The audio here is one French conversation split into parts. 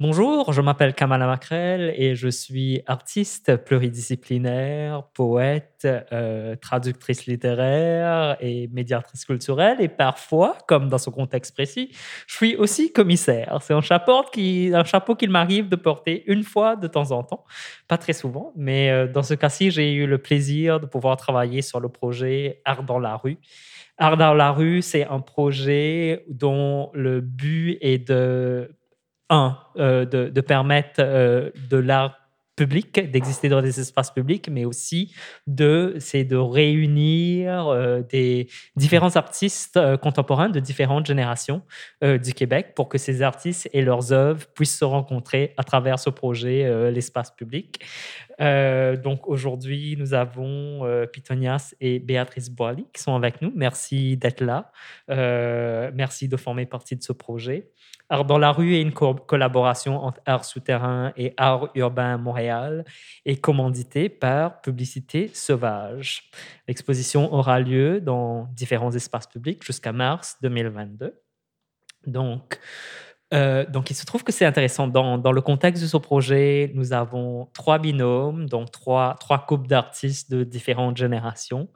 Bonjour, je m'appelle Kamala Macrel et je suis artiste pluridisciplinaire, poète, euh, traductrice littéraire et médiatrice culturelle. Et parfois, comme dans ce contexte précis, je suis aussi commissaire. C'est un chapeau qui, un chapeau qu'il m'arrive de porter une fois de temps en temps, pas très souvent, mais euh, dans ce cas-ci, j'ai eu le plaisir de pouvoir travailler sur le projet Art dans la rue. Art dans la rue, c'est un projet dont le but est de un, euh, de, permettre euh, de l'art public, d'exister dans des espaces publics, mais aussi deux, c'est de réunir euh, des différents artistes contemporains de différentes générations du Québec pour que ces artistes et leurs œuvres puissent se rencontrer à travers ce projet, l'espace public. Donc aujourd'hui, nous avons Pitonias et Béatrice Boily qui sont avec nous. Merci d'être là. merci de former partie de ce projet. Art dans la rue est une collaboration entre Art souterrain et Art urbain Montréal et commandité par Publicité Sauvage. L'exposition aura lieu dans différents espaces publics jusqu'à mars 2022. Donc, euh, donc, il se trouve que c'est intéressant. Dans, dans, le contexte de ce projet, nous avons trois binômes, donc trois, trois couples d'artistes de différentes générations.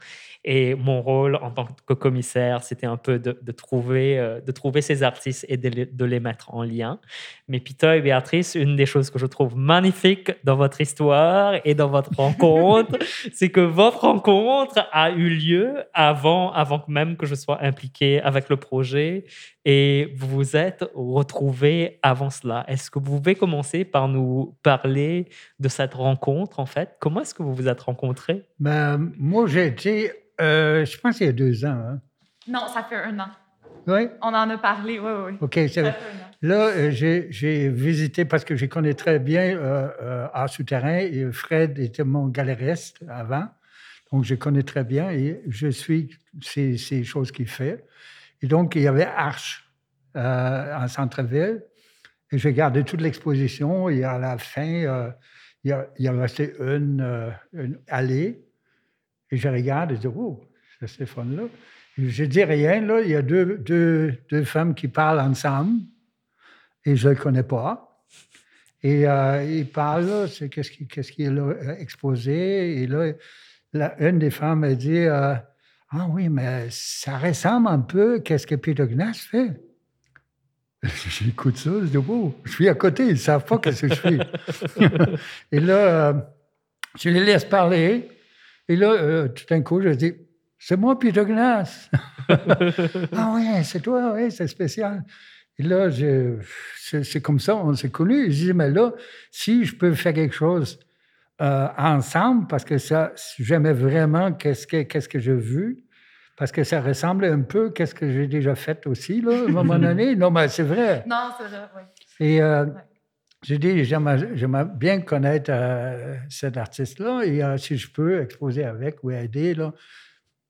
Et mon rôle en tant que commissaire, c'était un peu de, de trouver, euh, de trouver ces artistes et de les, de les, mettre en lien. Mais Peter et Béatrice, une des choses que je trouve magnifique dans votre histoire et dans votre rencontre, c'est que votre rencontre a eu lieu avant, avant même que je sois impliqué avec le projet et vous vous êtes retrouvés avant cela. Est-ce que vous pouvez commencer par nous parler de cette rencontre, en fait? Comment est-ce que vous vous êtes rencontrés? Ben, moi, j'ai été, euh, je pense, il y a deux ans. Hein. Non, ça fait un an. Oui? On en a parlé, oui, oui. OK, c'est Là, euh, j'ai visité parce que je connais très bien euh, euh Art Souterrain et Fred était mon galériste avant. Donc, je connais très bien et je suis ces, ces choses qu'il fait. Et donc, il y avait Arche en centre-ville. Et j'ai gardé toute l'exposition. Et à la fin, il, y a, il y a resté une, une, allée. Et je regarde et je dis, oh, c'est Stéphane-là. Je dis rien, là. Il y a deux, deux, deux femmes qui parlent ensemble. Et je ne le connais pas. Et euh, ils parlent, c'est qu'est-ce qui, qu'est-ce qui est là, exposé. Et là, une des femmes a dit, ah oui, mais ça ressemble un peu à ce que Peter fait. J'écoute ça, je dis, oh, je suis à côté, ils ne savent pas ce que je fais. et là, euh, je les laisse parler. Et là, euh, tout d'un coup, je dis, c'est moi, Peter Gnass. ah oui, c'est toi, oui, c'est spécial. Et là, c'est comme ça, on s'est connus. Je dis, mais là, si je peux faire quelque chose euh, ensemble parce que ça, j'aimais vraiment qu'est-ce que, qu'est-ce que j'ai vu, parce que ça ressemble un peu qu'est-ce que j'ai déjà fait aussi, là, à un moment donné. Non, mais c'est vrai. Non, c'est vrai, oui. Et euh, j'ai dit, j'aimerais bien connaître euh, cet artiste-là et si je peux exposer avec ou aider, là,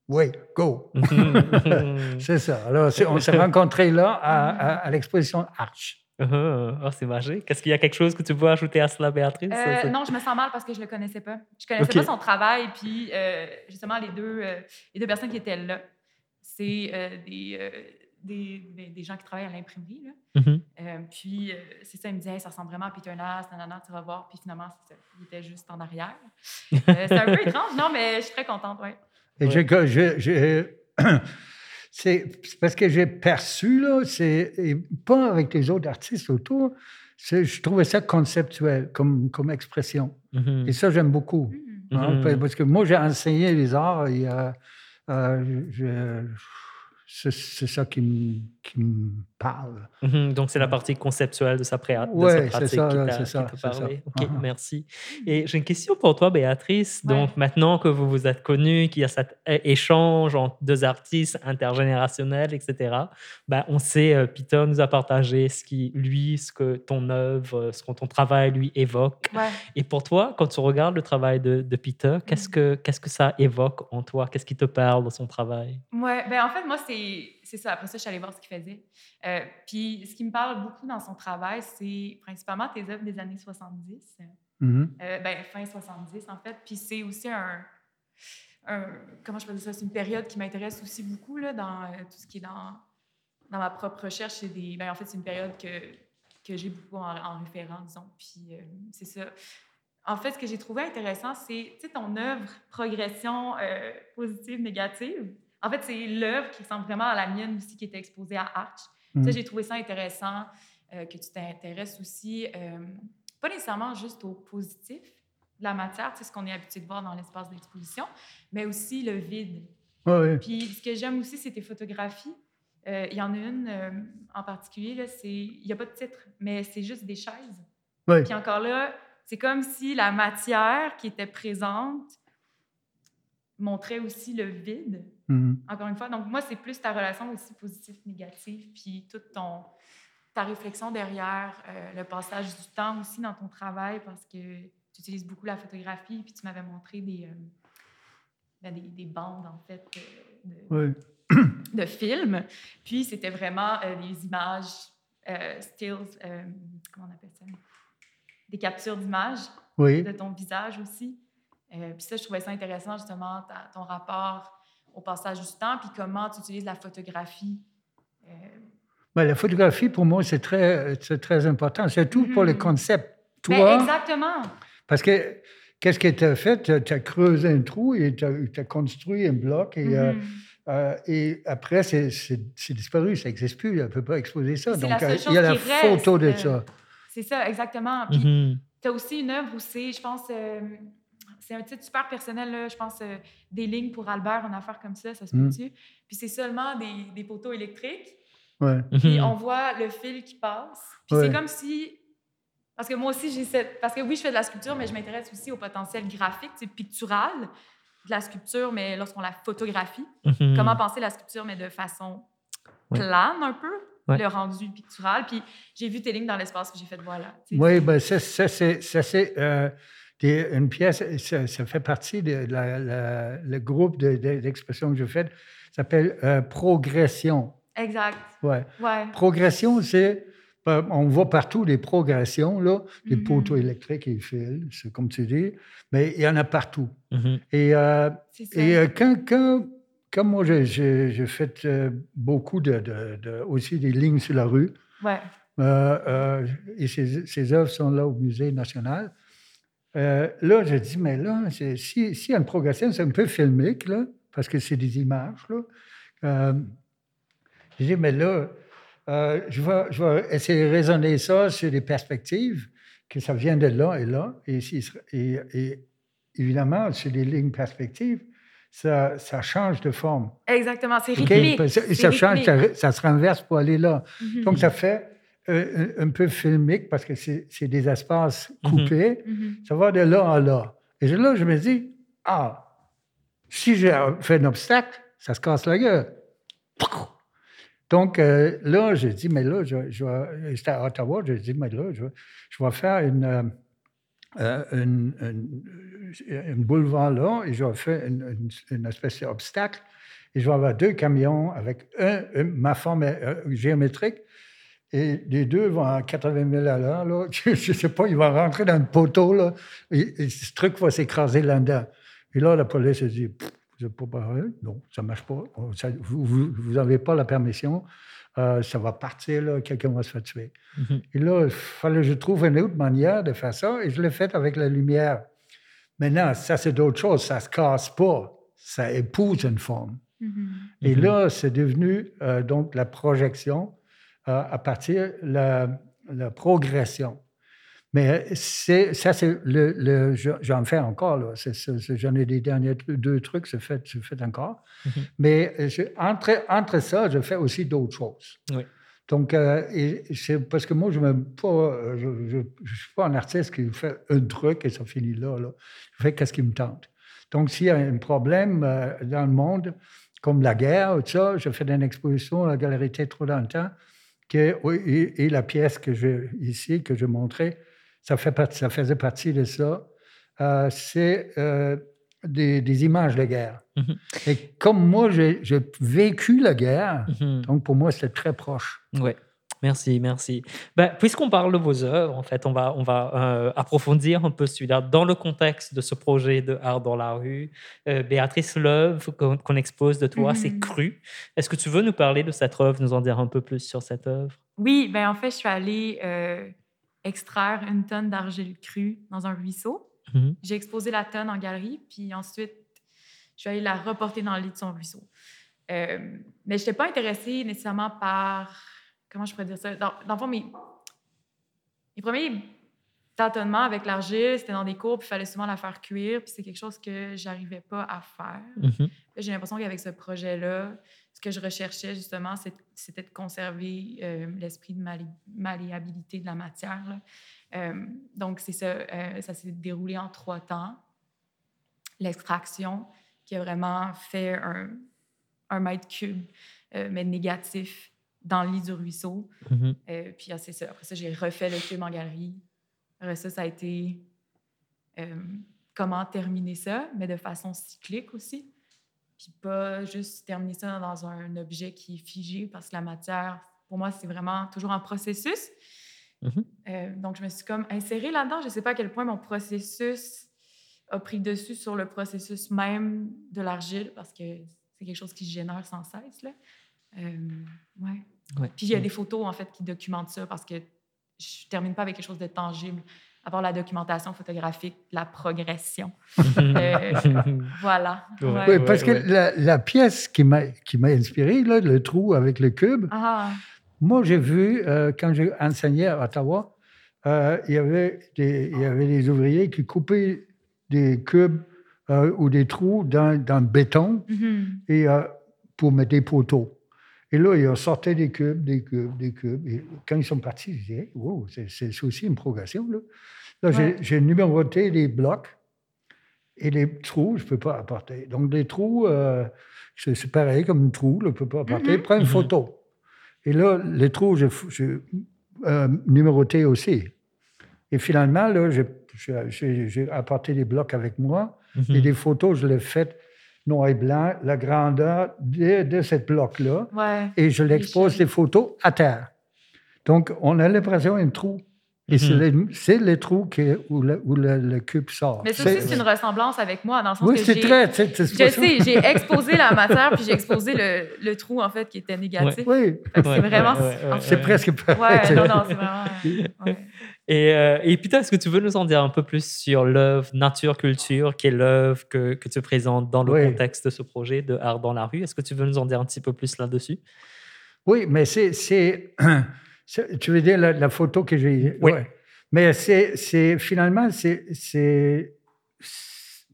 oui, go. c'est ça. Alors, on s'est rencontrés là à, à l'exposition Arch. Oh, c'est magique. Est-ce qu'il y a quelque chose que tu veux ajouter à cela, Béatrice? Euh, non, je me sens mal parce que je ne le connaissais pas. Je ne connaissais pas son travail. Puis, euh, justement, les deux, euh, les deux personnes qui étaient là, c'est des, des, des, gens qui travaillent à l'imprimerie. Mm-hmm. puis, c'est ça, ils me disaient, ça ressemble vraiment à Peter Nass, nanana, tu vas voir. Puis finalement, il était juste en arrière. c'est un peu étrange, non, mais je suis très contente, oui. C'est parce que j'ai perçu, là, c'est pas avec les autres artistes autour, je trouvais ça conceptuel comme, comme expression. Mm-hmm. Et ça, j'aime beaucoup. Mm-hmm. Hein, mm-hmm. Parce que moi, j'ai enseigné les arts et euh, je, c'est ça qui me, qui me parle. Mhm, donc, c'est la partie conceptuelle de sa, pré de sa pratique ça, qui t'a parlé. OK, uh-huh. merci. Et j'ai une question pour toi, Béatrice. Donc, maintenant que vous vous êtes connus, qu'il y a cet échange entre deux artistes intergénérationnels, etc., ben, on sait, euh, Peter nous a partagé ce qui, lui, ce que ton œuvre, ce que ton travail lui évoque. Et pour toi, quand tu regardes le travail de, de Peter, qu'est-ce mm. que, qu'est-ce que ça évoque en toi? Qu'est-ce qui te parle de son travail? Ouais, ben, en fait, moi, c'est c'est ça. Après ça, je suis allée voir ce qu'il faisait. Euh, puis, ce qui me parle beaucoup dans son travail, c'est principalement tes œuvres des années 70. Mm-hmm. euh, ben, fin 70, en fait. Puis, c'est aussi un, Comment je peux dire ça? C'est une période qui m'intéresse aussi beaucoup là, dans euh, tout ce qui est dans, dans ma propre recherche. Des, ben, en fait, c'est une période que que j'ai beaucoup en, référent, disons. Puis c'est ça. En fait, ce que j'ai trouvé intéressant, c'est ton œuvre progression positive, négative. En fait, c'est l'œuvre qui ressemble vraiment à la mienne aussi, qui était exposée à Arch. Mm. J'ai trouvé ça intéressant que tu t'intéresses aussi, pas nécessairement juste au positif de la matière, c'est ce qu'on est habitué de voir dans l'espace d'exposition, mais aussi le vide. Puis ce que j'aime aussi, c'est tes photographies. Euh, il y en a une euh, en particulier, il n'y a pas de titre, mais c'est juste des chaises. Puis encore là, c'est comme si la matière qui était présente montrait aussi le vide. Mm-hmm. Encore une fois, donc moi, c'est plus ta relation aussi positive-négative, puis toute ton, ta réflexion derrière euh, le passage du temps aussi dans ton travail, parce que tu utilises beaucoup la photographie, puis tu m'avais montré des, ben, des, des, bandes, en fait, de, de films. Puis c'était vraiment euh, des images, euh, stills, euh, comment on appelle ça? Des captures d'images de ton visage aussi. Puis ça, je trouvais ça intéressant, justement, ton rapport au passage du temps, puis comment tu utilises la photographie. Ben, la photographie, pour moi, c'est très, très important. C'est tout pour le mm-hmm. concept. Ben, Toi, exactement. Parce que qu'est-ce que tu as fait? Tu as creusé un trou et tu as, construit un bloc et mm-hmm. Euh, et après, c'est disparu, ça n'existe plus, elle ne peut pas exposer ça. Donc, euh, il y a la photo de ça. C'est ça, exactement. Puis, mm-hmm. tu as aussi une œuvre où c'est, je pense, euh, c'est un titre super personnel, je pense, des lignes pour Albert, une affaire comme ça, ça se peut-tu? Mm. Puis c'est seulement des, des, poteaux électriques. Ouais. Puis mm-hmm. on voit le fil qui passe. Puis c'est comme si parce que moi aussi, j'ai cette. Parce que oui, je fais de la sculpture, mais je m'intéresse aussi au potentiel graphique, pictural de la sculpture, mais lorsqu'on la photographie. Mhm. Comment penser la sculpture, mais de façon plane un peu, le rendu pictural. Puis j'ai vu tes lignes dans l'espace que j'ai fait, voilà. Oui, ben ça, ça c'est euh, une pièce, ça, fait partie de la, le groupe d'expression que je fais, ça s'appelle euh, Progression. Exact. Ouais. ouais. Progression, c'est ben, on voit partout les progressions, là, les mm-hmm. poteaux électriques et les fils, c'est comme tu dis, mais il y en a partout. Mm-hmm. Et, euh, et euh, quand, quand, moi, j'ai fait euh, beaucoup de, aussi des lignes sur la rue, ouais. et ces, ces, œuvres sont là au Musée national, là, je dis, mais là, s'il si, y a une progression, c'est un peu filmique, là, parce que c'est des images. Là. je dis, mais là, euh, je, vais, je, vais, essayer de raisonner ça sur des perspectives, que ça vient de là et là. Et, et, évidemment, sur les lignes perspectives, ça, ça, change de forme. Exactement, c'est rythmique. Ça, change, ça, se renverse pour aller là. Mm-hmm. Donc, ça fait euh, un, peu filmique parce que c'est des espaces mm-hmm. coupés. Mm-hmm. Ça va de là à là. Et là, je me dis, ah, si j'ai fait un obstacle, ça se casse la gueule. Donc euh, là, j'ai dit, mais là, je, je j'étais à Ottawa, j'ai dit, mais là, je, je vais faire une, euh, euh, une, une, boulevard là et je vais faire une, une espèce d'obstacle. Et je vais avoir deux camions avec un, ma forme géométrique. Et les deux vont à 80 000 à l'heure. Là. Je ne sais pas, ils vont rentrer dans le poteau. Là, et, ce truc va s'écraser là-dedans. Et là, la police se dit pas Non, ça ne marche pas. Vous n'avez pas la permission. Euh, ça va partir, quelqu'un va se faire tuer. Mm-hmm. Et là, il fallait que je trouve une autre manière de faire ça, et je l'ai fait avec la lumière. Maintenant, ça, c'est d'autres choses. Ça ne se casse pas. Ça épouse une forme. Mm-hmm. Et mm-hmm. là, c'est devenu euh, donc la projection à partir de la, la progression. Mais c'est, ça, c'est le, j'en fais encore. Là. j'en ai des derniers deux trucs, c'est fait, je fais encore. Mm-hmm. Mais euh, entre, entre ça, je fais aussi d'autres choses. Oui. Donc, euh, c'est parce que moi, je ne euh, je, je, suis pas un artiste qui fait un truc et ça finit là. là. Je fais qu'est-ce qui me tente. Donc, s'il y a un problème dans le monde, comme la guerre ou tout ça, je fais une exposition à la Galerie Tétro dans le temps, et, et, la pièce que j'ai ici, que je montrais, ça, fait ça faisait partie de ça. Euh, c'est euh, des, images de guerre. Mhm. Et comme moi, j'ai vécu la guerre, mhm. donc pour moi, c'est très proche. Oui. Merci, merci. Ben, Puisqu'on parle de vos œuvres, en fait, on va, on va euh, approfondir un peu celui-là dans le contexte de ce projet de Art dans la rue. Béatrice Love, qu'on expose de toi, c'est mhm. cru. Est-ce que tu veux nous parler de cette œuvre, nous en dire un peu plus sur cette œuvre? Oui, ben en fait, je suis allée euh, extraire une tonne d'argile crue dans un ruisseau. Mhm. J'ai exposé la tonne en galerie, puis ensuite, je suis allée la reporter dans le lit de son ruisseau. Euh, mais je n'étais pas intéressée nécessairement par. Comment je pourrais dire ça? Dans, dans le fond, mes, mes premiers tâtonnements avec l'argile, c'était dans des cours, puis il fallait souvent la faire cuire, puis c'est quelque chose que j'arrivais pas à faire. Mhm. J'ai l'impression qu'avec ce projet-là, ce que je recherchais justement, c'était de conserver euh, l'esprit de malé- malléabilité de la matière. là. Euh, donc, c'est ça. euh, ça s'est déroulé en trois temps. L'extraction, qui a vraiment fait un, un mètre cube, mais négatif, dans le lit du ruisseau. Mhm. Euh, puis ah, ça. après ça, j'ai refait le cube en galerie. Après ça, ça a été euh, comment terminer ça, mais de façon cyclique aussi. Puis pas juste terminer ça dans un objet qui est figé, parce que la matière, pour moi, c'est vraiment toujours un processus. Mhm. Euh, donc, je me suis comme insérée là-dedans. Je ne sais pas à quel point mon processus a pris dessus sur le processus même de l'argile, parce que c'est quelque chose qui se génère sans cesse. Là. Euh, ouais. Ouais. Puis il y a des photos, en fait, qui documentent ça, parce que je termine pas avec quelque chose de tangible, à part la documentation photographique, la progression. Euh, voilà. Ouais. Ouais. Oui, parce que ouais. la, la pièce qui m'a qui m'a inspiré, là, le trou avec le cube, Ah, moi, j'ai vu, euh, quand j'ai enseigné à Ottawa, euh, il, y avait des, il y avait des ouvriers qui coupaient des cubes euh, ou des trous dans, dans le béton mhm. et, euh, pour mettre des poteaux. Et là, ils ont sorti des cubes, des cubes, des cubes. Et quand ils sont partis, je disais, wow, c'est c'est aussi une progression. Là, là j'ai- Ouais. j'ai numéroté les blocs et les trous, je ne peux pas apporter. Donc, les trous, euh, c'est c'est pareil comme un trou, je ne peux pas apporter. Mhm. Prends une Mhm. photo. Et là, les trous, j'ai j'ai, euh, numéroté aussi. Et finalement, là, j'ai- j'ai j'ai- j'ai apporté des blocs avec moi. Et des photos, je l'ai faites noir et blanc, la grandeur de, de cette bloc-là. Ouais. Et je l'expose, les photos, à terre. Donc, on a l'impression d'un trou. Et c'est Mhm. les- le trou qui- où, le, où le- le cube sort. Mais ça C'est- aussi, c'est une ressemblance avec moi, dans le sens Oui, que c'est j'ai- très... Je sais, j'ai exposé la matière, puis j'ai exposé le, le trou, en fait, qui était négatif. Oui, c'est vraiment... ouais, ouais, ouais, c'est ouais. presque pareil. Ouais, non, non, c'est vraiment... Et, euh, et Peter, est-ce que tu veux nous en dire un peu plus sur l'œuvre Nature Culture, qui est l'œuvre que, que tu présentes dans le Oui. contexte de ce projet de Art dans la rue? Est-ce que tu veux nous en dire un petit peu plus là-dessus? Oui, mais c'est... Tu veux dire la, la photo que j'ai... Oui. ouais. Mais c'est finalement, c'est...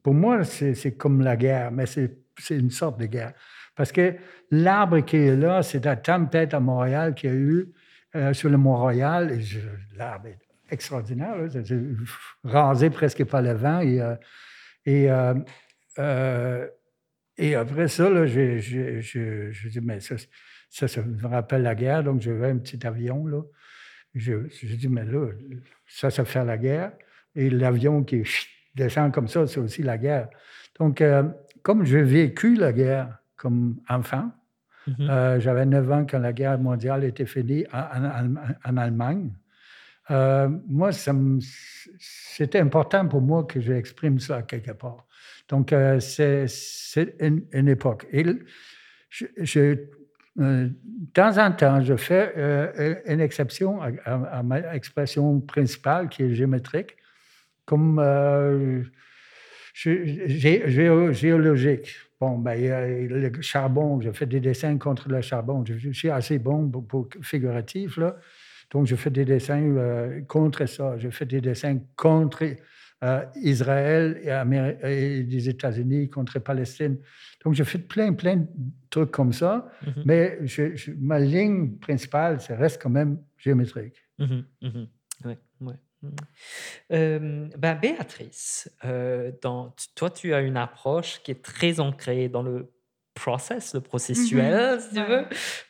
Pour moi, c'est comme la guerre, mais c'est une sorte de guerre. Parce que l'arbre qui est là, c'est la tempête à Montréal qu'il y a eu euh, sur le Mont-Royal. L'arbre est extraordinaire. rasé presque par le vent. Et, euh, et, euh, euh, et après ça, là, je, dis, mais ça, ça, ça me rappelle la guerre. Donc, j'avais un petit avion. Là. Je, je dis, mais là, ça, ça fait la guerre. Et l'avion qui descend comme ça, c'est aussi la guerre. Donc, euh, comme j'ai vécu la guerre comme enfant, Mhm. euh, j'avais 9 ans quand la guerre mondiale était finie en, en- en- en Allemagne. Euh, moi, c'était important pour moi que j'exprime ça quelque part. Donc, euh, c'est une, époque. Et je, je- euh, de temps en temps, je fais une exception à, à- ma expression principale qui est géométrique, comme euh, gé- gé- géo- géologique. Bon, ben, le charbon, je fais des dessins contre le charbon. Je, je suis assez bon pour, pour figuratif, là. Donc, je fais des dessins euh, contre ça. Je fais des dessins contre euh, Israël et, les États-Unis, contre Palestine. Donc, je fais plein, plein de trucs comme ça. Mhm. Mais je- je- ma ligne principale, ça reste quand même géométrique. Ouais, ouais. Mhm. Euh, ben, Béatrice, euh, dans, toi, tu as une approche qui est très ancrée dans le process, le processuel, Mhm, si tu veux,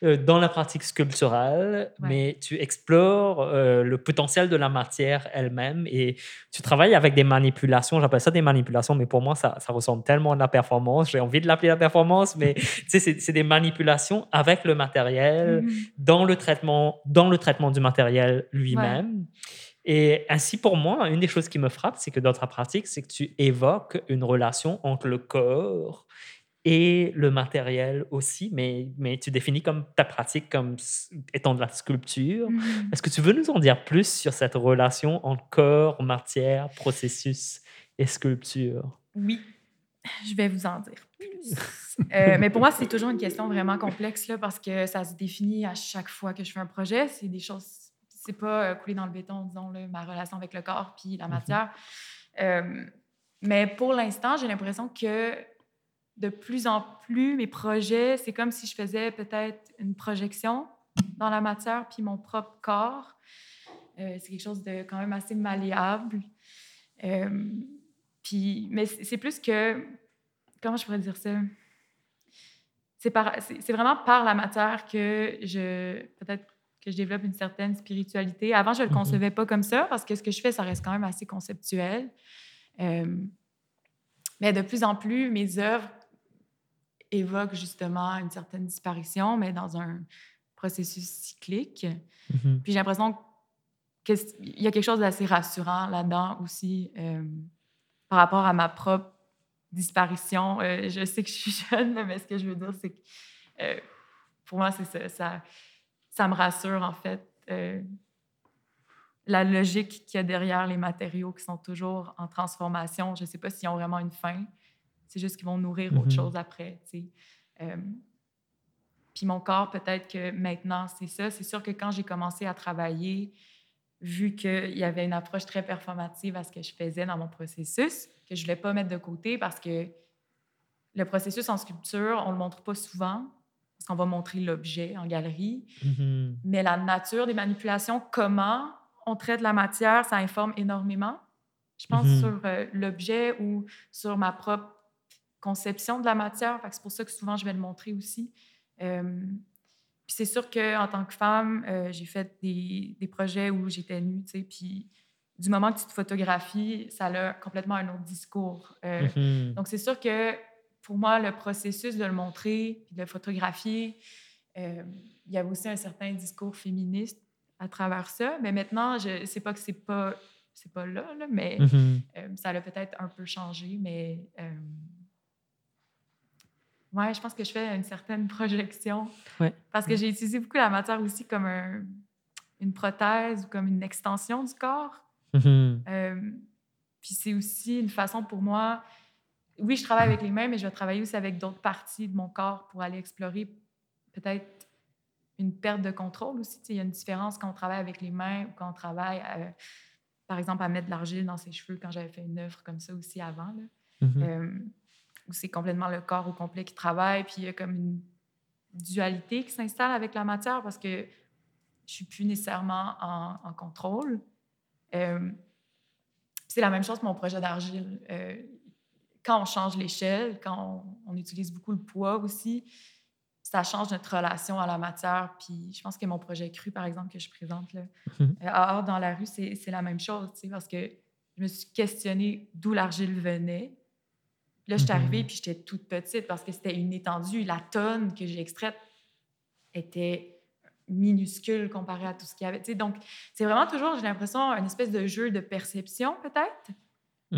euh, dans la pratique sculpturale, Ouais. mais tu explores euh, le potentiel de la matière elle-même et tu travailles avec des manipulations. J'appelle ça des manipulations, mais pour moi, ça, ça ressemble tellement à la performance. J'ai envie de l'appeler la performance, mais c'est des manipulations avec le matériel Mhm. dans le traitement, dans le traitement du matériel lui-même. Et ainsi, pour moi, une des choses qui me frappe, c'est que dans ta pratique, c'est que tu évoques une relation entre le corps et le matériel aussi, mais, mais tu définis comme ta pratique comme étant de la sculpture. Mhm. Est-ce que tu veux nous en dire plus sur cette relation entre corps, matière, processus et sculpture? Oui, je vais vous en dire plus. Euh, mais pour moi, c'est toujours une question vraiment complexe là, parce que ça se définit à chaque fois que je fais un projet. C'est des choses, c'est pas euh, coulé dans le béton, disons, là, ma relation avec le corps puis la Mhm. matière. Euh, mais pour l'instant, j'ai l'impression que de plus en plus, mes projets, c'est comme si je faisais peut-être une projection dans la matière puis mon propre corps. Euh, c'est quelque chose de quand même assez malléable. Euh, puis, mais c'est plus que. Comment je pourrais dire ça? C'est par- c'est- c'est vraiment par la matière que je. Peut-être que je développe une certaine spiritualité. Avant, je ne le Mhm. concevais pas comme ça parce que ce que je fais, ça reste quand même assez conceptuel. Euh, mais de plus en plus, mes œuvres évoquent justement une certaine disparition, mais dans un processus cyclique. Mhm. Puis j'ai l'impression qu'il y a quelque chose d'assez rassurant là-dedans aussi euh, par rapport à ma propre disparition. Euh, je sais que je suis jeune, mais ce que je veux dire, c'est que euh, pour moi, c'est ça, ça. Ça me rassure, en fait. euh, la logique qu'il y a derrière les matériaux qui sont toujours en transformation. Je ne sais pas s'ils ont vraiment une fin. C'est juste qu'ils vont nourrir autre Mhm. chose après. tu sais. Euh, puis mon corps, peut-être que maintenant, c'est ça. C'est sûr que quand j'ai commencé à travailler, vu qu'il y avait une approche très performative à ce que je faisais dans mon processus, que je ne voulais pas mettre de côté parce que le processus en sculpture, on ne le montre pas souvent, parce qu'on va montrer l'objet en galerie. Mhm. Mais la nature des manipulations, comment on traite la matière, ça informe énormément. Je pense Mhm. sur euh, l'objet ou sur ma propre conception de la matière. C'est pour ça que souvent je vais le montrer aussi. Euh, puis c'est sûr qu'en tant que femme, euh, j'ai fait des, des projets où j'étais nue, tu sais, puis du moment que tu te photographies, ça a complètement un autre discours. Euh, Mhm. donc, c'est sûr que pour moi, le processus de le montrer puis de le photographier, euh, il y avait aussi un certain discours féministe à travers ça. Mais maintenant, je sais pas que c'est pas c'est pas là, là, mais Mhm. euh, ça a peut-être un peu changé. Mais ouais, je pense que je fais une certaine projection Ouais. parce que j'ai utilisé beaucoup la matière aussi comme un- une prothèse ou comme une extension du corps. Mhm. Euh, puis c'est aussi une façon pour moi. Oui, je travaille avec les mains, mais je vais travailler aussi avec d'autres parties de mon corps pour aller explorer peut-être une perte de contrôle aussi. Il y a une différence quand on travaille avec les mains ou quand on travaille, euh, par exemple, à mettre de l'argile dans ses cheveux quand j'avais fait une œuvre comme ça aussi avant. Là. Mhm. Euh, où c'est complètement le corps au complet qui travaille, puis il y a comme une dualité qui s'installe avec la matière parce que je suis plus nécessairement en, en contrôle. Euh, c'est la même chose pour mon projet d'argile. Euh, quand on change l'échelle, quand on, on utilise beaucoup le poids aussi, ça change notre relation à la matière. Puis je pense que mon projet cru, par exemple, que je présente là, euh, à dans la rue, c'est c'est la même chose, parce que je me suis questionnée d'où l'argile venait. Là, je suis Mhm. arrivée, puis j'étais toute petite parce que c'était une étendue. La tonne que j'ai extraite était minuscule comparée à tout ce qu'il y avait. donc, c'est vraiment toujours, j'ai l'impression, une espèce de jeu de perception, peut-être.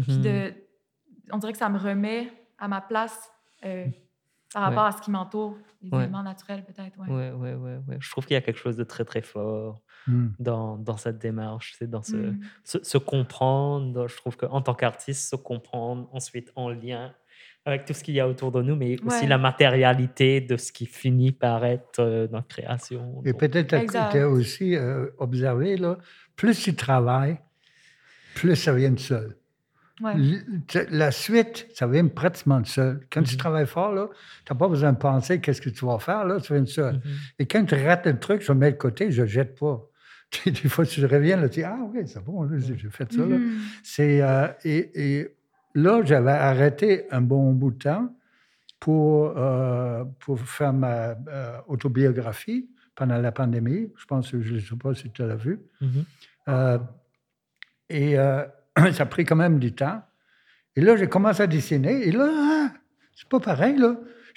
Puis Mhm. de, on dirait que ça me remet à ma place euh, par Ouais. rapport à ce qui m'entoure, les Ouais. éléments naturels, peut-être. Ouais. Ouais, ouais, ouais, ouais. Je trouve qu'il y a quelque chose de très, très fort Hmm. dans, dans cette démarche, c'est dans ce, Mm. se, se comprendre. Je trouve qu'en tant qu'artiste, se comprendre ensuite en lien avec tout ce qu'il y a autour de nous, mais aussi la matérialité de ce qui finit par être euh, notre création. Et Donc, peut-être tu aussi euh, observé, là, plus tu travailles, plus ça vient de seul. Ouais. La suite, ça vient pratiquement seul. Quand tu Mhm. travailles fort, tu n'as pas besoin de penser qu'est-ce que tu vas faire, là, vient de seul. mhm. Et quand tu rates un truc, je le mets de côté, je ne jette pas. Des fois, tu reviens, là, tu dis, ah oui, c'est bon, j'ai fait ça. Mhm. C'est, euh, et, et là, j'avais arrêté un bon bout de temps pour, euh, pour faire ma euh, autobiographie pendant la pandémie. Je pense que je ne sais pas si tu l'as vu. Mhm. Et ça a pris quand même du temps. Et là, j'ai commencé à dessiner. Et là, ah, c'est pas pareil, là.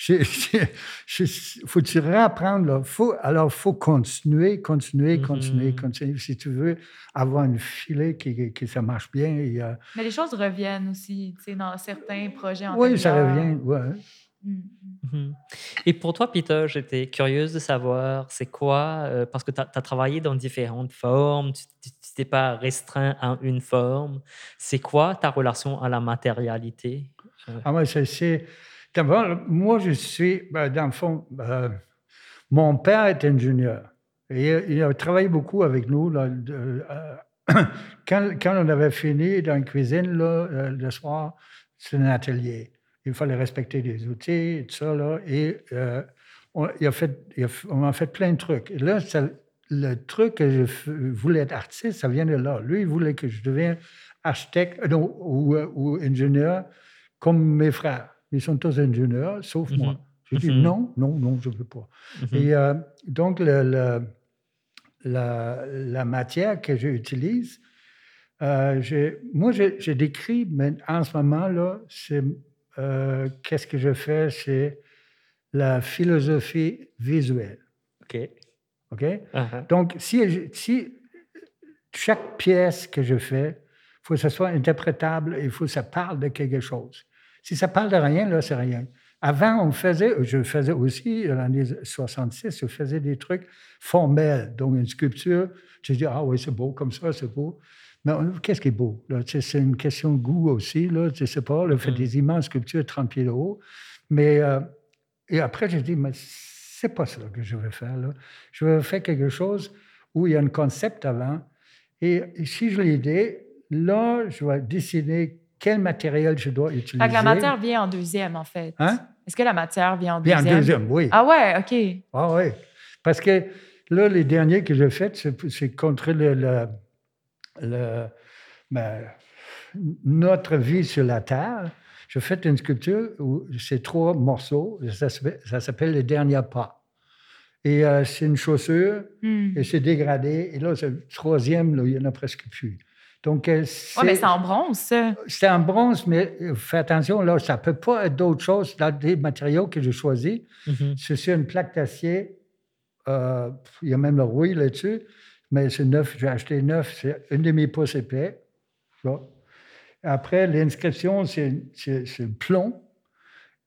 Il faut tu réapprendre, là. Faut, alors, il faut continuer, continuer, continuer, Mhm. continuer. Si tu veux avoir une filet qui, qui ça marche bien. Et, euh, Mais les choses reviennent aussi, tu sais, dans certains projets oui, ça revient. Ouais. Mmh, mmh. Et pour toi, Peter, j'étais curieuse de savoir, c'est quoi, euh, parce que tu as, travaillé dans différentes formes, tu t'es pas restreint à une forme. C'est quoi ta relation à la matérialité? Euh. Ah ouais, c'est... Moi, je suis, ben, dans le fond, euh, mon père est ingénieur. Et il a travaillé beaucoup avec nous. quand, quand, on avait fini dans la cuisine, le soir, c'est un atelier il fallait respecter les outils et tout ça. Là, et euh, on, a fait, on a fait plein de trucs. Et là, le truc que je voulais être artiste, ça vient de là. Lui, il voulait que je devienne architecte euh, ou, ou, ingénieur comme mes frères. Ils sont tous ingénieurs, sauf mm-hmm. moi. J'ai dit mm-hmm. non, non, non, je ne veux pas. Mm-hmm. Et euh, donc, le, la, la, matière que j'utilise, euh, moi, j'ai décrit, mais en ce moment-là, c'est euh, qu'est-ce que je fais? C'est la philosophie visuelle. OK? Uh-huh. Donc, si, si chaque pièce que je fais, il faut que ça soit interprétable, il faut que ça parle de quelque chose. Si ça parle de rien, là, c'est rien. Avant, on faisait, je faisais aussi, dans l'année 66, je faisais des trucs formels. Donc, une sculpture, je dis, ah oui, c'est beau, comme ça, c'est beau. Mais qu'est-ce qui est beau? C'est une question de goût aussi. Là, je sais pas, le fait mm. des immenses sculptures 30 pieds de haut. Mais euh, et après, je dis, mais c'est pas ça que je veux faire. Là. Je veux faire quelque chose où il y a un concept avant. Et si je l'ai l'idée, là, je vais décider quel matériel je dois utiliser. la matière vient en deuxième, en fait. Hein? Est-ce que la matière vient en deuxième? Vient en deuxième, oui. Ah ouais, OK. Ah oui. Parce que là, les derniers que j'ai faits, c'est contre le le, ben, notre vie sur la Terre, je fais une sculpture où c'est trois morceaux. Ça, s'appelle les derniers pas. Et euh, c'est une chaussure hmm. et c'est dégradé. Et là, c'est le troisième, là, il n'y en a presque plus. Donc, euh, c'est. mais c'est en bronze, ça. C'est en bronze, mais euh, fais attention, là, ça ne peut pas être d'autre chose dans des matériaux que j'ai choisis. Mm-hmm. C'est une plaque d'acier. il y a même le rouille là-dessus mais c'est neuf, j'ai acheté neuf, c'est une demi-pouce épais. Après, l'inscription, c'est le plomb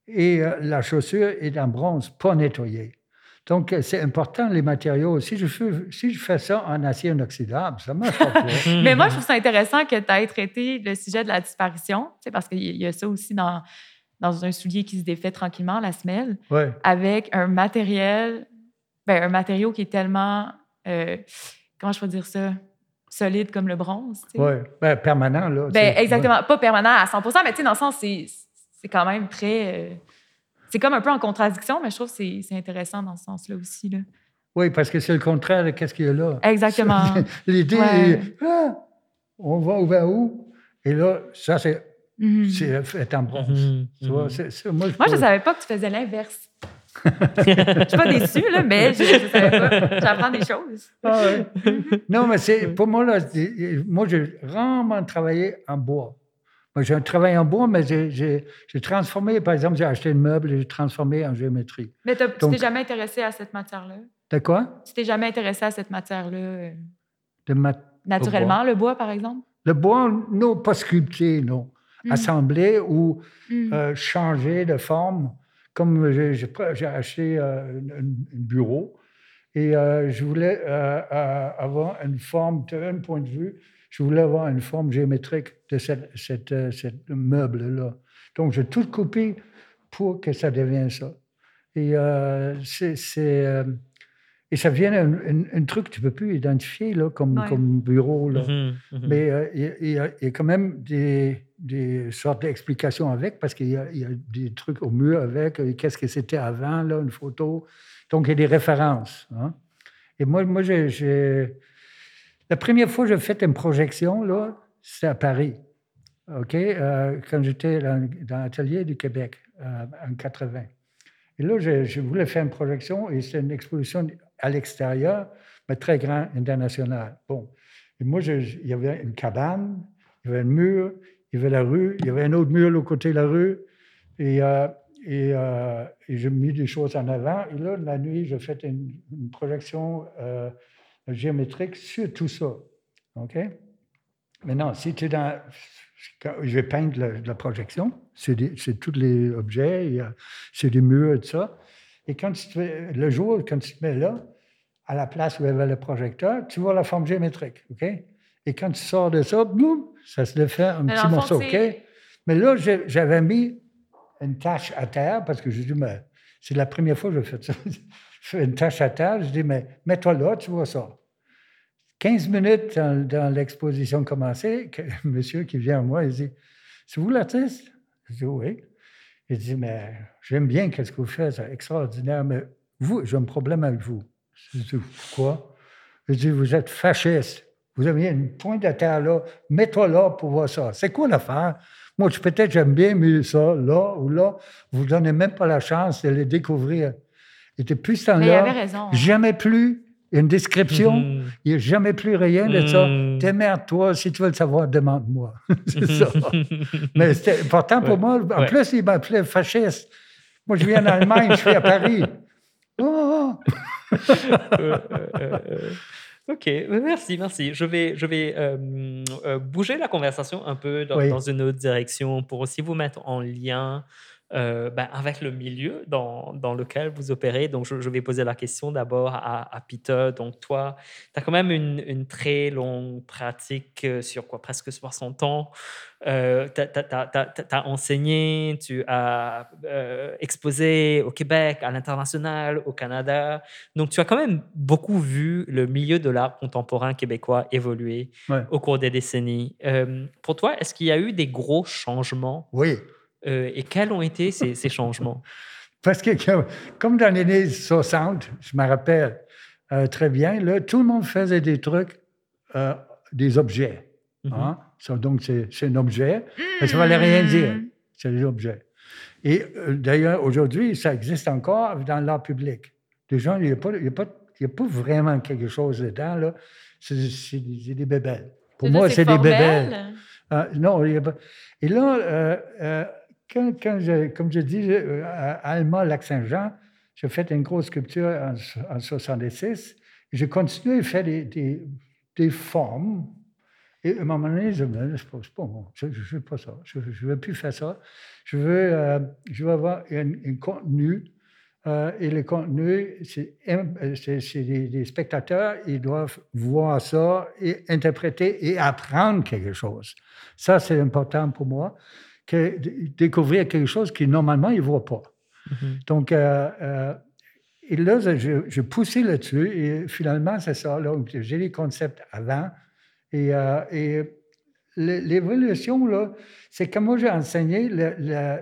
et euh, la chaussure est en bronze, pas nettoyée. Donc, c'est important, les matériaux. Si je, fais, si je fais ça en acier inoxydable, ça marche pas. Mais moi, je trouve ça intéressant que tu aies traité le sujet de la disparition, parce qu'il y a ça aussi dans, dans un soulier qui se défait tranquillement, la semelle, avec un matériel, ben, un matériau qui est tellement euh, comment je peux dire ça? Solide comme le bronze. Oui, ben, permanent, là. Ben, exactement. Pas permanent à 100% mais tu sais, dans le sens, c'est quand même très. Euh, c'est comme un peu en contradiction, mais je trouve que c'est intéressant dans ce sens-là aussi. Là. Oui, parce que c'est le contraire de ce qu'il y a là. Exactement. L'idée est ah, on va vers où? Et là, ça, c'est mm-hmm. fait en bronze. Mm-hmm. moi, je ne savais pas que tu faisais l'inverse je suis pas déçue, là, mais je ne savais pas. J'apprends des choses. Ah non, mais c'est, pour moi, là, moi, j'ai vraiment travaillé en bois. Moi, j'ai travaillé en bois, mais j'ai, transformé, par exemple, j'ai acheté un meuble et j'ai transformé en géométrie. Mais tu t'es jamais intéressé à cette matière-là? De quoi? Tu t'es jamais intéressé à cette matière-là? Euh, Naturellement, le bois, par exemple? Le bois, non, pas sculpté, non. Mm. Assemblé ou mm. euh, changé de forme comme j'ai acheté euh, un, bureau et euh, je voulais euh, avoir une forme, un point de vue, je voulais avoir une forme géométrique de cette, cette, meuble-là. Donc, j'ai tout coupé pour que ça devienne ça. Et c'est et ça vient un, truc que tu ne peux plus identifier là, comme, comme bureau. Là. Mais il y, a quand même des, des sortes d'explications avec, parce qu'il y, a des trucs au mur avec, euh, qu'est-ce que c'était avant, là, une photo. Donc, il y a des références. Hein. Et moi, moi j'ai, la première fois que j'ai fait une projection, là, c'était à Paris. OK? Euh, quand j'étais dans, l'atelier du Québec, euh, en 80. Et là, je, voulais faire une projection et c'était une exposition à l'extérieur, mais très grande, internationale. Bon. Et moi, il y avait une cabane, il y avait un mur, il y avait la rue, il y avait un autre mur l'autre côté de la rue. Et, euh, et, euh, et j'ai mis des choses en avant. Et là, la nuit, j'ai fait une, projection euh, géométrique sur tout ça. OK? Maintenant, si tu es dans. Je vais peindre la, projection, c'est tous les objets, c'est des murs et tout ça. Et quand tu le jour, quand tu te mets là, à la place où il y avait le projecteur, tu vois la forme géométrique, OK? Et quand tu sors de ça, boum, ça se fait un petit morceau, OK? Mais là, j'avais mis une tâche à terre parce que je dis, mais c'est la première fois que je fais ça. je fais une tâche à terre, je dis, mais mets-toi là, tu vois ça. 15 minutes dans, l'exposition commencée, un monsieur qui vient à moi, il dit, c'est vous l'artiste? Je dis, oui. Il dit, mais j'aime bien ce que vous faites, c'est extraordinaire, mais vous, j'ai un problème avec vous. Je dis, pourquoi? Il dit, vous êtes fasciste. Vous avez une pointe de terre là, mets-toi là pour voir ça. C'est quoi l'affaire? Moi, peut-être j'aime bien mieux ça, là ou là. Vous ne donnez même pas la chance de le découvrir. Et depuis ce temps-là, jamais plus une description, mm-hmm. il n'y a jamais plus rien de ça. Mm. Démerde-toi, si tu veux le savoir, demande-moi. c'est ça. Mais c'était important pour moi. En plus, il m'appelait fasciste. Moi, je viens d'Allemagne, je suis à Paris. Oh! Euh, euh, euh, Ok, merci, merci. Je vais, je vais bouger la conversation un peu dans, dans, une autre direction pour aussi vous mettre en lien euh, ben, avec le milieu dans, dans, lequel vous opérez. Donc, je, vais poser la question d'abord à, à, Peter. Donc, toi, tu as quand même une, une, très longue pratique euh, sur quoi Presque 60 ans. Euh, tu as, enseigné, tu as euh, exposé au Québec, à l'international, au Canada. Donc, tu as quand même beaucoup vu le milieu de l'art contemporain québécois évoluer au cours des décennies. pour toi, est-ce qu'il y a eu des gros changements Oui. Euh, et quels ont été ces, changements? Parce que, comme dans les années 60, je me rappelle euh, très bien, là, tout le monde faisait des trucs, euh, des objets. Mm-hmm. Hein? donc, c'est un objet, mais ça ne valait rien dire. Mm. C'est des objets. Et d'ailleurs, aujourd'hui, ça existe encore dans l'art public. Les gens, il n'y a, a, pas vraiment quelque chose dedans. C'est des bébelles. Pour moi, c'est des bébelles. non, il n'y a pas. Et là, comme je dis, euh, à Alma, Lac-Saint-Jean, j'ai fait une grosse sculpture en, en 66. J'ai continué à faire des, formes. Et à un moment donné, je me dis, pas, je ne veux pas ça. Je ne veux plus faire ça. Je veux, euh, avoir un, contenu. Euh, et le contenu, c'est des, des, spectateurs, ils doivent voir ça et interpréter et apprendre quelque chose. Ça, c'est important pour moi que découvrir quelque chose qui normalement ils ne voient pas. Mm-hmm. Donc, euh, euh, et là, je, je poussais là-dessus et finalement, c'est ça. J'ai les concepts avant et, euh, et l'évolution, là, c'est comme moi j'ai enseigné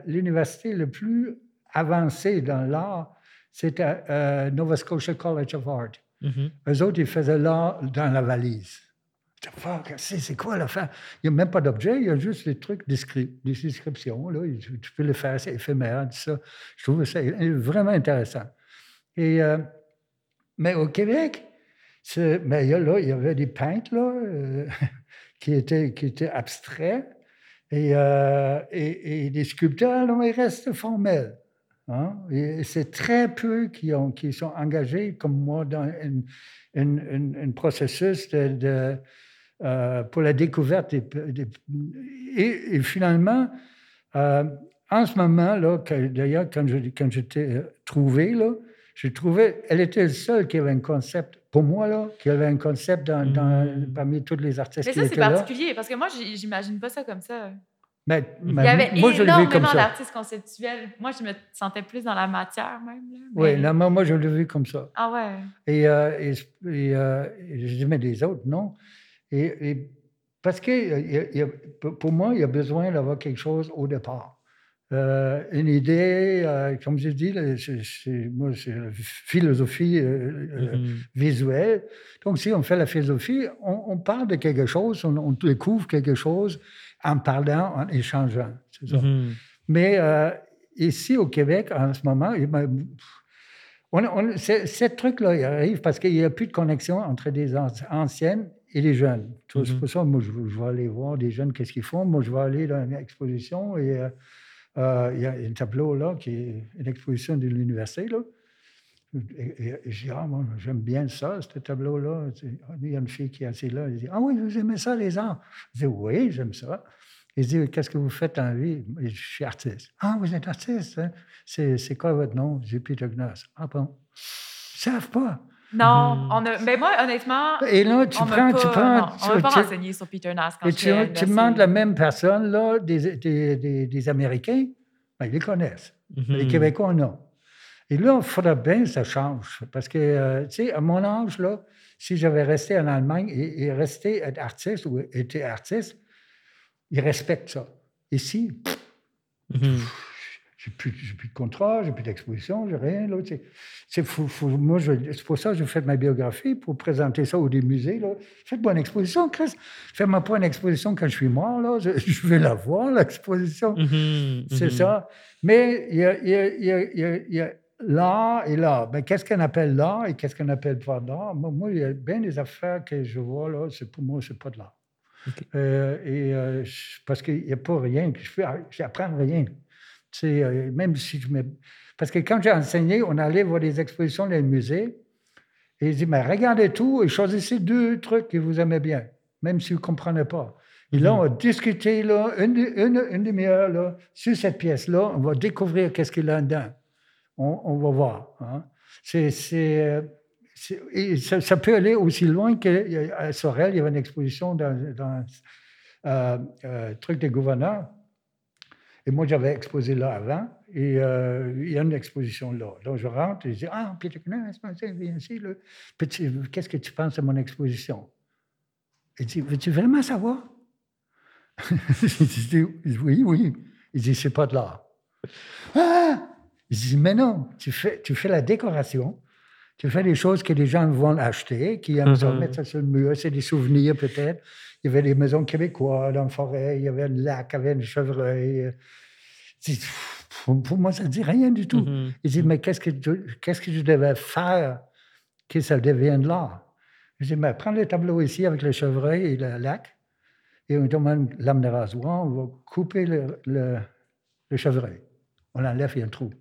l'université le plus avancée dans l'art, c'était Nova Scotia College of Art. Mm Eux autres, ils faisaient l'art dans la valise c'est quoi l'affaire? Il n'y a même pas d'objet, il y a juste des trucs, des, des descriptions. Tu, peux le faire, c'est éphémère, tout ça. Je trouve ça vraiment intéressant. Euh, mais au Québec, mais là, il y avait des peintres là, euh, qui, étaient, qui étaient abstraits et, euh, des sculpteurs, là, ils restent formels. Hein. C'est très peu qui sont engagés, comme moi, dans un processus de euh, pour la découverte. et, finalement, euh, en ce moment, là, d'ailleurs, quand je, quand t'ai trouvé, là, j'ai trouvé, elle était le seule qui avait un concept, pour moi, là, qui avait un concept dans, hmm. parmi tous les artistes mais ça, c'est particulier, parce que moi, j'imagine pas ça comme ça. Mais, il y avait moi, énormément d'artistes conceptuels. Moi, je me sentais plus dans la matière même. Oui, là, moi, je l'ai vu comme ça. Ah ouais. Et, euh, et, je dis, mais les autres, non. Et, parce que pour moi, il y a besoin d'avoir quelque chose au départ. Euh, une idée, euh, comme je dis, c'est, la philosophie euh, mm-hmm. visuelle. Donc, si on fait la philosophie, on, parle de quelque chose, on, découvre quelque chose en parlant, en échangeant. Ça. Mm-hmm. Mais ici, au Québec, en ce moment, on, ce truc-là, arrive parce qu'il n'y a plus de connexion entre des anciennes et les jeunes. C'est mm-hmm. pour ça, moi, je, vais aller voir des jeunes, qu'est-ce qu'ils font. Moi, je vais aller dans une exposition et euh, euh, il y a un tableau là qui est une exposition de l'université. Là. Et, je dis, ah, moi, j'aime bien ça, ce tableau-là. Il y a une fille qui est assise là. Elle dit, ah oui, vous aimez ça, les arts? Je dis, oui, j'aime ça. Il dit, qu'est-ce que vous faites en vie? Je suis artiste. Ah, vous êtes artiste? Hein? C'est quoi votre nom? J'ai Peter Gnass. Ah bon? Ils ne savent pas. Non, hmm. on a, mais moi, honnêtement. Et là, tu prends. tu prends on ne pas renseigné sur Peter Nass quand et tu, tu demandes la même personne, là, des, des, des, des Américains, ben, ils les connaissent. Les hmm. Québécois, non. Et là, il faudrait bien que ça change. Parce que, euh, tu sais, à mon âge, là, si j'avais resté en Allemagne et, et resté être artiste ou été artiste, ils respectent ça. Ici, mm j'ai plus, plus, de contrat, j'ai plus d'exposition, j'ai rien. C'est moi, c'est pour ça que je fais ma biographie, pour présenter ça au des musées. Là. Faites-moi une exposition, Chris. Fais-moi pas une exposition quand je suis mort. Là. Je, vais la voir, l'exposition. Mhm, c'est mhm. ça. Mais il y a, y y a l'art et l'art. Ben, qu'est-ce qu'on appelle l'art et qu'est-ce qu'on appelle pas l'art? Moi, il y a bien des affaires que je vois, là, c'est pour moi, c'est pas de l'art. Euh, et euh, parce qu'il n'y a pas rien que je fais, j'apprends rien. Euh, même si je me... Parce que quand j'ai enseigné, on allait voir des expositions dans les musées et ils disaient, mais regardez tout et choisissez deux trucs que vous aimez bien, même si vous ne comprenez pas. Et là, mhm. on va discuter là, une, une, une demi-heure sur cette pièce-là, on va découvrir qu'est-ce qu'il y a dedans. On, va voir. Hein. C'est ça, peut aller aussi loin qu'à Sorel, il y avait une exposition dans, dans euh, euh, truc des gouverneurs. Et moi, j'avais exposé là avant, et euh, il y a une exposition là. Donc, je rentre et je dis Ah, Peter viens ici. Qu'est-ce que tu penses de mon exposition Il dit Veux-tu vraiment savoir Je dis Oui, oui. Il dit C'est pas de l'art. Ah Je dis Mais non, tu fais, tu fais la décoration tu fais des choses que les gens vont acheter, qui aiment ça, mm-hmm. mettre ça sur le mur. C'est des souvenirs peut-être. Il y avait des maisons québécoises dans la forêt, il y avait un lac, il y avait un chevreuil. Pour moi, ça ne dit rien du tout. Mm-hmm. Il dit, mais qu'est-ce que, qu'est-ce que je devais faire que ça devienne là? Je dis, mais prends le tableau ici avec le chevreuil et le lac, et on demande lame de rasoir, on va couper le, le, le chevreuil. On l'enlève, il y a un trou.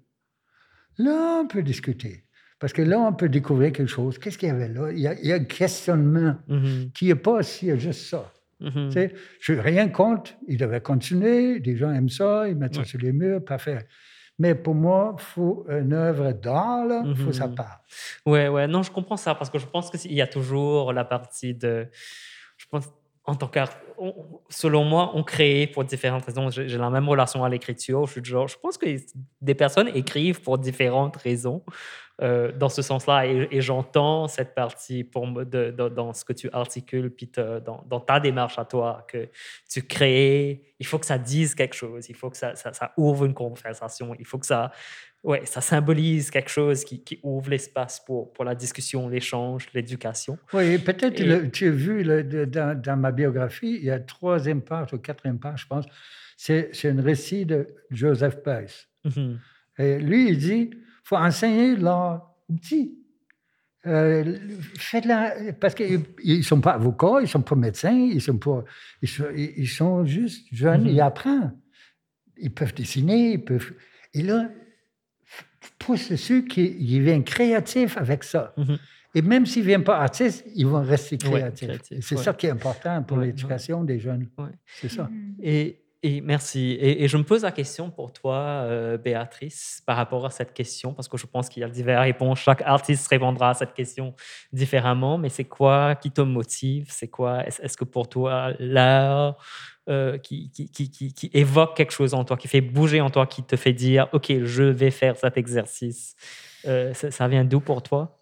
Là, on peut discuter. Parce que là, on peut découvrir quelque chose. Qu'est-ce qu'il y avait là? Il y a, un questionnement mm-hmm. qui n'est pas aussi juste ça. Mm-hmm. Je n'ai rien contre. Il devait continuer. Les gens aiment ça. Ils mettent ça sur les murs. Parfait. Mais pour moi, il faut une œuvre d'art, il faut sa mm-hmm. part. Ouais, ouais. Non, je comprends ça parce que je pense qu'il y a toujours la partie de. Je pense en tant qu'art, selon moi, on crée pour différentes raisons. J'ai la même relation à l'écriture. Je, je pense que des personnes écrivent pour différentes raisons. Euh, dans ce sens-là. Et, j'entends cette partie pour de, dans ce que tu articules, puis dans, dans, ta démarche à toi, que tu crées, il faut que ça dise quelque chose, il faut que ça, ça, ouvre une conversation, il faut que ça, ouais, ça symbolise quelque chose qui, qui ouvre l'espace pour, pour la discussion, l'échange, l'éducation. Oui, peut-être tu as vu dans, dans, ma biographie, il y a troisième page ou quatrième page, je pense, c'est un récit de Joseph Beuys. Mm-hmm. Et lui, il dit faut enseigner l'art aux petits. Euh, faites-la, parce qu'ils ne sont pas avocats, ils ne sont pas médecins, ils sont, pas, ils sont, juste jeunes, ils mhm. apprennent. Ils peuvent dessiner, ils peuvent. Et là, pousse ceux qui viennent créatifs avec ça. Mhm. Et même s'ils ne viennent pas artistes, ils vont rester créatifs. c'est ça qui est important pour l'éducation des jeunes. C'est ça. Et et merci. Et, je me pose la question pour toi, euh, Béatrice, par rapport à cette question, parce que je pense qu'il y a diverses réponses. Chaque artiste répondra à cette question différemment. Mais c'est quoi qui te motive? C'est quoi? Est-ce que pour toi, l'art euh, qui, qui, qui, qui, évoque quelque chose en toi, qui fait bouger en toi, qui te fait dire, OK, je vais faire cet exercice, euh, ça, vient d'où pour toi?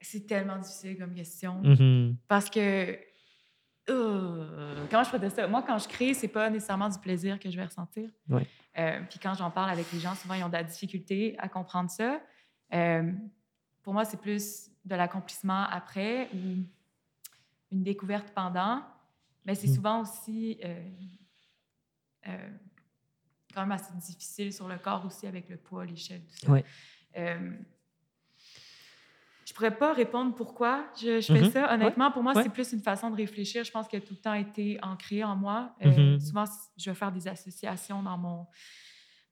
C'est tellement difficile comme question. Mm-hmm. Parce que euh, comment je pourrais ça? Moi, quand je crée, c'est pas nécessairement du plaisir que je vais ressentir. Euh, puis quand j'en parle avec les gens, souvent, ils ont de la difficulté à comprendre ça. Euh, pour moi, c'est plus de l'accomplissement après ou une découverte pendant. Mais c'est mm. souvent aussi quand même assez difficile sur le corps aussi avec le poids, l'échelle, tout ça je pourrais pas répondre pourquoi je, fais mhm. ça. Honnêtement, pour moi, c'est plus une façon de réfléchir. Je pense qu'il a tout le temps été ancré en moi. Euh, mhm. Souvent, je vais faire des associations dans mon,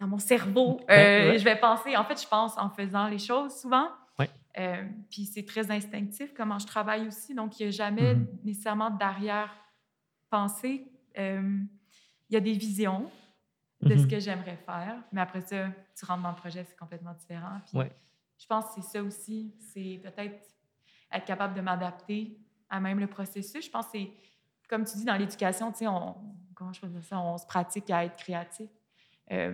dans mon cerveau. Euh, je vais penser, en fait, je pense en faisant les choses souvent. Euh, puis c'est très instinctif comment je travaille aussi. Donc, il n'y a jamais mm-hmm. nécessairement d'arrière-pensée. Euh, il y a des visions de ce mm-hmm. que j'aimerais faire, mais après ça, tu rentres dans le projet, c'est complètement différent. Puis Je pense que c'est ça aussi, c'est peut-être être capable de m'adapter à même le processus. Je pense que c'est, comme tu dis, dans l'éducation, tu sais, on, comment je peux dire ça, on se pratique à être créatif. Euh,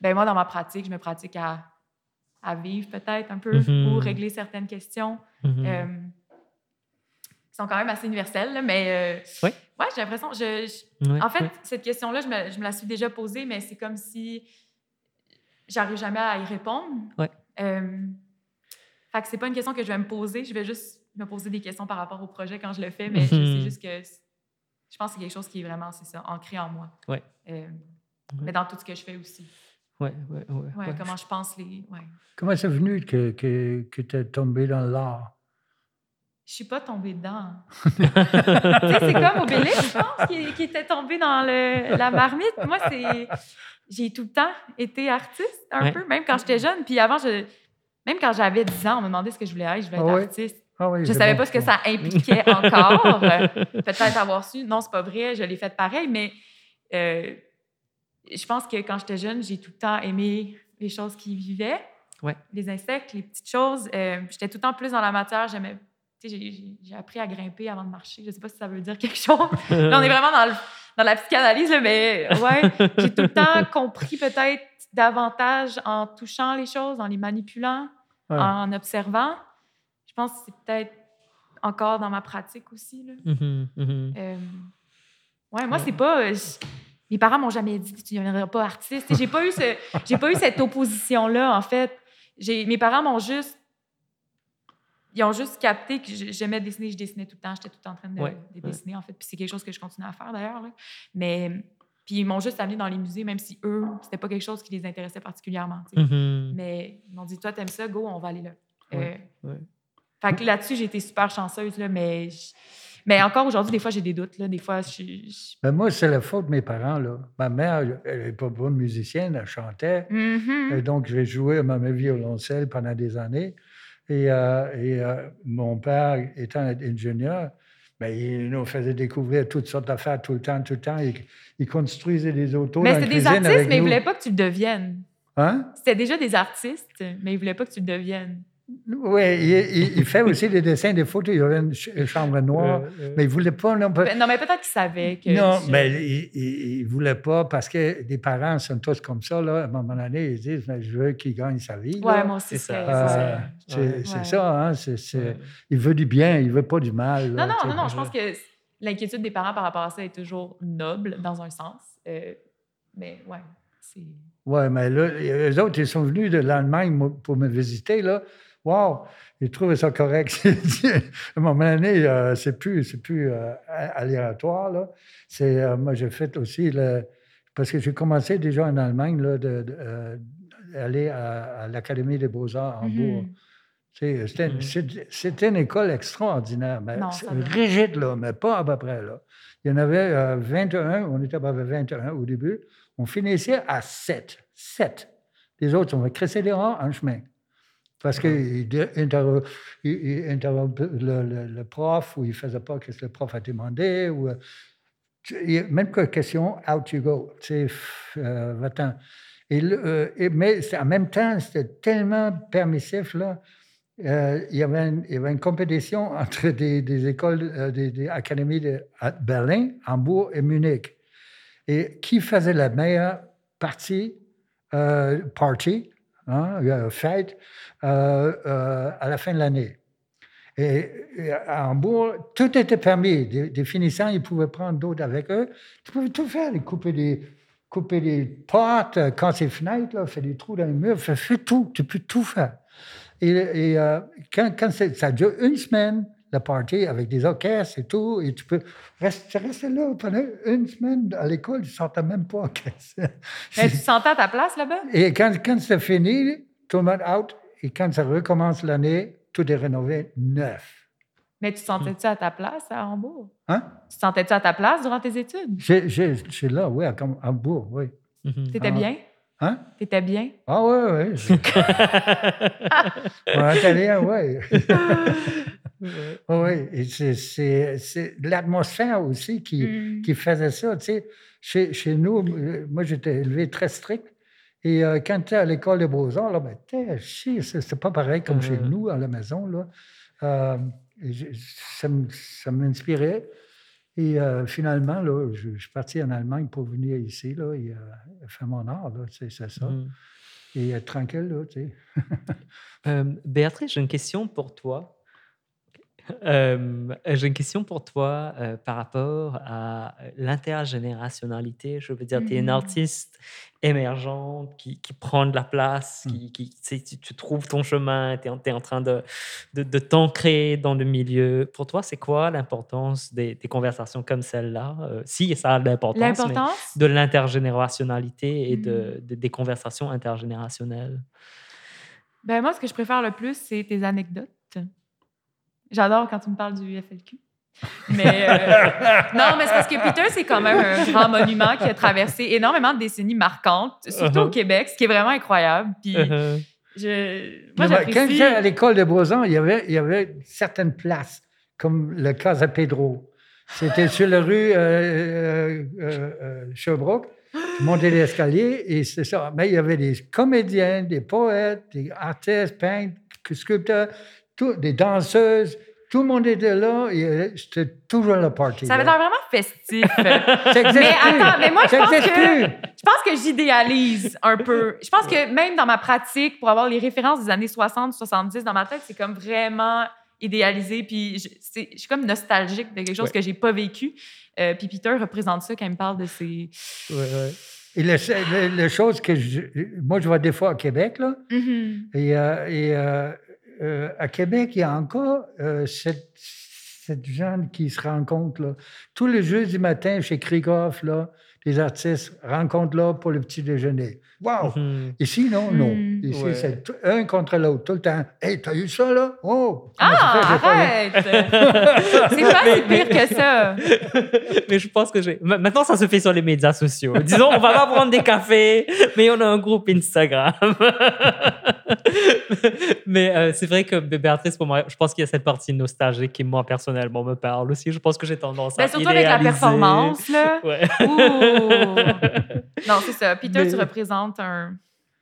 ben moi, dans ma pratique, je me pratique à, à vivre peut-être un peu mm-hmm. ou régler certaines questions mm-hmm. euh, qui sont quand même assez universelles, mais euh, oui. ouais, j'ai l'impression. Je, en fait, cette question-là, je me, je me, la suis déjà posée, mais c'est comme si j'arrive jamais à y répondre. Ouais. Euh, fait que c'est pas une question que je vais me poser, je vais juste me poser des questions par rapport au projet quand je le fais, mais je sais mm-hmm. juste que je pense que c'est quelque chose qui est vraiment, c'est ça, ancré en moi. Ouais. Mais dans tout ce que je fais aussi. Ouais, ouais, ouais, ouais, Comment je pense les. Comment c'est venu que, que, que tu es tombé dans l'art? Je suis pas tombée dedans. c'est comme Obélix, je pense, qui, qui, était tombé dans le, la marmite. Moi, c'est. J'ai tout le temps été artiste, un peu, même quand j'étais jeune. Puis avant, je, même quand j'avais 10 ans, on me demandait ce que je voulais être. Je voulais être ah artiste. Ah oui, je savais pas ce que ça impliquait encore. Peut-être avoir su. Non, c'est pas vrai, je l'ai fait pareil, mais euh, je pense que quand j'étais jeune, j'ai tout le temps aimé les choses qui vivaient. Ouais. Les insectes, les petites choses. Euh, j'étais tout le temps plus dans la matière. J'aimais. J'ai appris à grimper avant de marcher. Je sais pas si ça veut dire quelque chose. là, on est vraiment dans, dans la psychanalyse, mais ouais, j'ai tout le temps compris peut-être davantage en touchant les choses, en les manipulant, en observant. Je pense que c'est peut-être encore dans ma pratique aussi. Là. Mm-hmm, mm-hmm. Euh, ouais, moi, c'est pas. Euh, mes parents m'ont jamais dit que tu ne deviendrais pas artiste. J'ai pas eu ce, j'ai pas eu cette opposition là en fait. mes parents m'ont juste ils ont juste capté que j'aimais dessiner, je dessinais tout le temps, j'étais tout le temps en train de, dessiner en fait. Puis c'est quelque chose que je continue à faire d'ailleurs. Mais puis ils m'ont juste amené dans les musées, même si eux, c'était pas quelque chose qui les intéressait particulièrement. Mm-hmm. Mais ils m'ont dit, toi, t'aimes ça, go, on va aller là. Euh, fait que là-dessus, j'ai été super chanceuse, là, mais mais encore aujourd'hui, des fois, j'ai des doutes. Là. Des fois, je, ben, moi, c'est la faute de mes parents. Là. Ma mère, elle n'est pas bonne musicienne, elle chantait. Mm-hmm. Et donc, j'ai joué à ma violoncelle pendant des années. Et, euh, et euh, mon père, étant ingénieur, ben, il nous faisait découvrir toutes sortes d'affaires tout le temps, tout le temps. Il, construisait des autos. Mais c'était des artistes, mais il ne voulait pas que tu le deviennes. Hein? C'était déjà des artistes, mais il ne voulait pas que tu le deviennes. Oui, il, fait aussi des dessins, des photos. Il y avait une chambre noire, mais il ne voulait pas. Non, ben, non mais peut-être qu'il savait que. Non, mais il ne voulait pas parce que les parents sont tous comme ça. Là, à un moment donné, ils disent Je veux qu'il gagne sa vie. Oui, moi aussi, c'est ça. c'est ça. Hein, il veut du bien, il ne veut pas du mal. non, non, non, non. Je pense que l'inquiétude des parents par rapport à ça est toujours noble dans un sens. Euh, mais ouais, c'est. Oui, mais là, les autres, ils sont venus de l'Allemagne pour me visiter. là. Wow, il trouvait ça correct. à un moment donné, euh, c'est plus, c'est plus euh, aléatoire. Là. C'est, euh, moi, j'ai fait aussi le. Parce que j'ai commencé déjà en Allemagne là, de, d'aller à, l'Académie des Beaux-Arts à Hambourg. Mm-hmm. C'était, c'était, une école extraordinaire, mais rigide, là, mais pas à peu près. Là. Il y en avait 21, on était à peu près 21 au début. On finissait à 7. 7. Les autres, on va cresser les rangs en chemin. Parce qu'il interrompait le, le, prof ou il ne faisait pas ce que le prof a demandé. Ou, même que question, out you go. Tu sais, euh, va-t'en. Et, euh, mais en même temps, c'était tellement permissif, là. Euh, il, y avait une, il, y avait une, compétition entre des, des écoles, des, académies de Berlin, Hambourg et Munich. Et qui faisait la meilleure partie, party, hein, fête, euh, euh, à la fin de l'année. Et, à Hambourg, tout était permis. Des, finissants, ils pouvaient prendre d'autres avec eux. Tu pouvais tout faire, couper des, couper des portes, quand c'est fenêtres, là, faire des trous dans les murs, fais, tout, tu peux tout faire. Et, euh, quand, quand ça dure une semaine, party avec des orchestres et tout, et tu peux rester, rester là pendant une semaine à l'école, tu ne sentais même pas. Mais tu sentais à ta place là-bas? Et quand, quand c'est fini, tout le monde out, et quand ça recommence l'année, tout est rénové neuf. Mais tu sentais-tu à ta place à Hambourg? Hein? Tu sentais-tu à ta place durant tes études? Je suis là, oui, à Hambourg, oui. Mm-hmm. T'étais bien? Hein? T'étais bien? Ah ouais, ouais. en italien, ouais. oui, c'est l'atmosphère aussi qui, mm. qui, faisait ça. Tu sais, chez, chez nous, moi, j'étais élevé très strict. Et euh, quand tu es à l'école des beaux-arts, là, ben, c'est pas pareil comme chez mm-hmm. nous à la maison. Là. Euh, ça m'inspirait. Et euh, finalement, là, je, suis parti en Allemagne pour venir ici là, et faire mon art. C'est ça. Mm. Et être tranquille. Là, tu sais. Béatrice, j'ai une question pour toi. Euh, j'ai une question pour toi euh, par rapport à l'intergénérationnalité. Je veux dire, tu es une mmh. artiste émergente qui, qui, prend de la place, qui, qui tu, trouves ton chemin, tu es, en train de, de, t'ancrer dans le milieu. Pour toi, c'est quoi l'importance des, conversations comme celle-là? Euh, Si, ça a de l'importance, de l'intergénérationnalité et de, mmh. des conversations intergénérationnelles. Ben moi, ce que je préfère le plus, c'est tes anecdotes. J'adore quand tu me parles du FLQ. Mais euh, non, mais c'est parce que Peter, c'est quand même un grand monument qui a traversé énormément de décennies marquantes, surtout au uh-huh. Québec, ce qui est vraiment incroyable. Puis, uh-huh. je, moi, Quand j'étais à l'école de Beaux-Arts, il y avait, il y avait certaines places, comme le Casa Pedro. C'était sur la rue euh, euh, euh Sherbrooke. Tu montais l'escalier et c'est ça. Mais il y avait des comédiens, des poètes, des artistes, peintres, sculpteurs des danseuses, tout le monde était là et c'était toujours la party. Ça avait l'air vraiment festif. mais attends, mais moi, je pense, que, je pense que j'idéalise un peu. Je pense que même dans ma pratique, pour avoir les références des années 60, 70 dans ma tête, c'est comme vraiment idéalisé. Puis je, je, suis comme nostalgique de quelque chose que j'ai pas vécu. Euh, puis Peter représente ça quand il me parle de ses. Ouais, ouais. Et les choses que je, moi, je vois des fois à Québec, là, mm-hmm. et, euh, et euh, euh, à Québec, il y a encore euh, cette, jeune qui se rencontre là. Tous les jeudis matin chez Krigoff, là, les artistes rencontrent là pour le petit déjeuner. Wow! Mhm. Ici, non, non. Hmm. Ici, c'est un contre l'autre, tout le temps. Hey, t'as eu ça, là? Oh! Ah, arrête! c'est pas si pire que ça. mais je pense que j'ai. Maintenant, ça se fait sur les médias sociaux. Disons, on va pas prendre des cafés, mais on a un groupe Instagram. mais euh, c'est vrai que Béatrice, pour moi, je pense qu'il y a cette partie nostalgique qui, moi, personnellement, me parle aussi. Je pense que j'ai tendance à. Mais surtout avec la performance, là. Ouais. non, c'est ça. Peter, tu représentes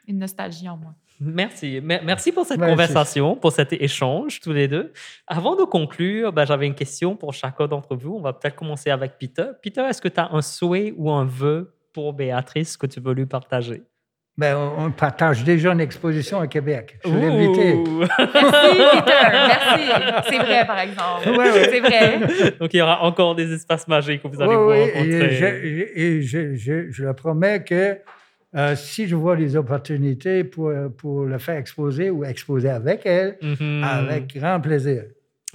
une nostalgie en moi. Merci. Merci pour cette conversation, pour cet échange, tous les deux. Avant de conclure, ben, j'avais une question pour chacun d'entre vous. On va peut-être commencer avec Peter. Peter, est-ce que tu as un souhait ou un vœu pour Béatrice que tu veux lui partager? Ben, on partage déjà une exposition à Québec. Je l'ai invité. Merci, Peter. Merci. C'est vrai, par exemple. Oui, oui. C'est vrai. Donc, il y aura encore des espaces magiques où vous allez vous rencontrer. Et, je, je, je, le promets que euh, si je vois des opportunités pour, pour le faire exposer ou exposer avec elle, mm-hmm. avec grand plaisir.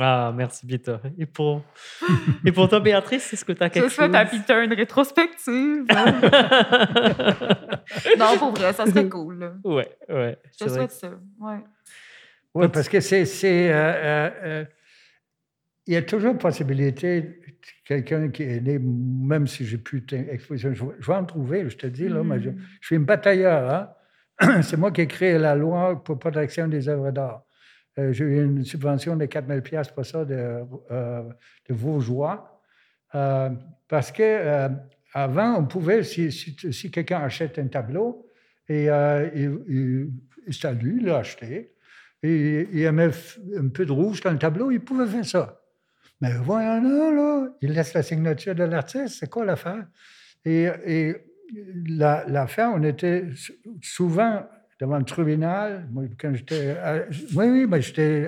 Ah, merci Peter. Et pour, et pour toi, Béatrice, est-ce que tu as quelque chose? Je souhaite à Peter une rétrospective. non, pour vrai, ça serait cool. Oui, Ouais, ouais. Je te souhaite ça. Ouais. Oui, parce que c'est. Euh, euh, euh, il y a toujours possibilité, quelqu'un qui est né, même si j'ai plus d'exposition, je, vais en trouver, je te dis, là, je, mm. je, suis un batailleur. Hein? c'est moi qui ai créé la loi pour protection des œuvres d'art. Euh, j'ai eu une subvention de 4 000 pour ça de, euh, de Vaugeois. Euh, parce que avant, on pouvait, si, si, quelqu'un achète un tableau, et il, c'est à lui, il l'a acheté, et il aimait un peu de rouge dans le tableau, il pouvait faire ça. Mais voyons là, il laisse la signature de l'artiste, c'est quoi l'affaire? Et, et l'affaire, on était souvent devant le tribunal. Moi, quand j'étais, oui, oui, mais j'étais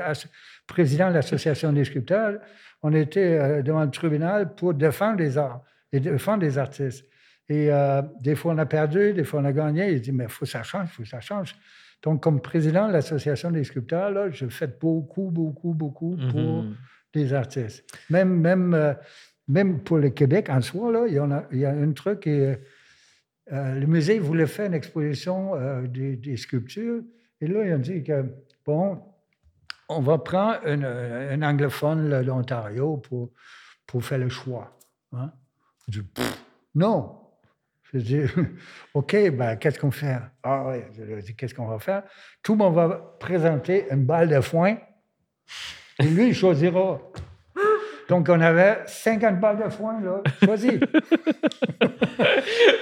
président de l'Association des sculpteurs. On était euh, devant le tribunal pour défendre les arts et défendre les artistes. Et euh, des fois, on a perdu, des fois, on a gagné. Il dit, mais il faut que ça change, il faut que ça change. Donc, comme président de l'Association des sculpteurs, là, je fais beaucoup, beaucoup, beaucoup pour mm-hmm. Les artistes. Même, même, euh, même pour le Québec en soi, il, y a, un truc qui euh, le musée voulait faire une exposition euh, des, sculptures. Et là, ils ont dit que, bon, on va prendre un, anglophone de l'Ontario pour, pour faire le choix. Hein? non. Je dis, OK, ben, qu'est-ce qu'on fait? Ah oui, je dis, qu'est-ce qu'on va faire? Tout le monde va présenter une balle de foin et lui, il choisira. Donc, on avait 50 balles de foin, là. Choisis.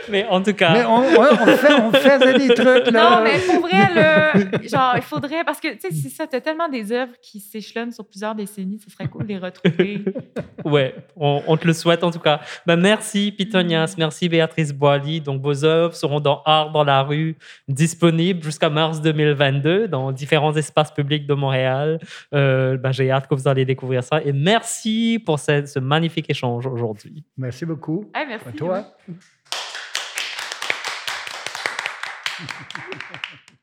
mais en tout cas. Mais on, on, faisait des trucs, là. Non, mais pour vrai, là, genre, il faudrait. Parce que, tu sais, c'est ça, tu as tellement des œuvres qui s'échelonnent sur plusieurs décennies. Ce serait cool de les retrouver. ouais, on, te le souhaite, en tout cas. Ben, merci, Pitonias. Merci, Béatrice Boily. Donc, vos œuvres seront dans Art dans la rue, disponibles jusqu'à mars 2022 dans différents espaces publics de Montréal. Euh, ben, J'ai hâte que vous allez découvrir ça. Et merci pour ce, magnifique échange aujourd'hui. Merci beaucoup. merci. À toi.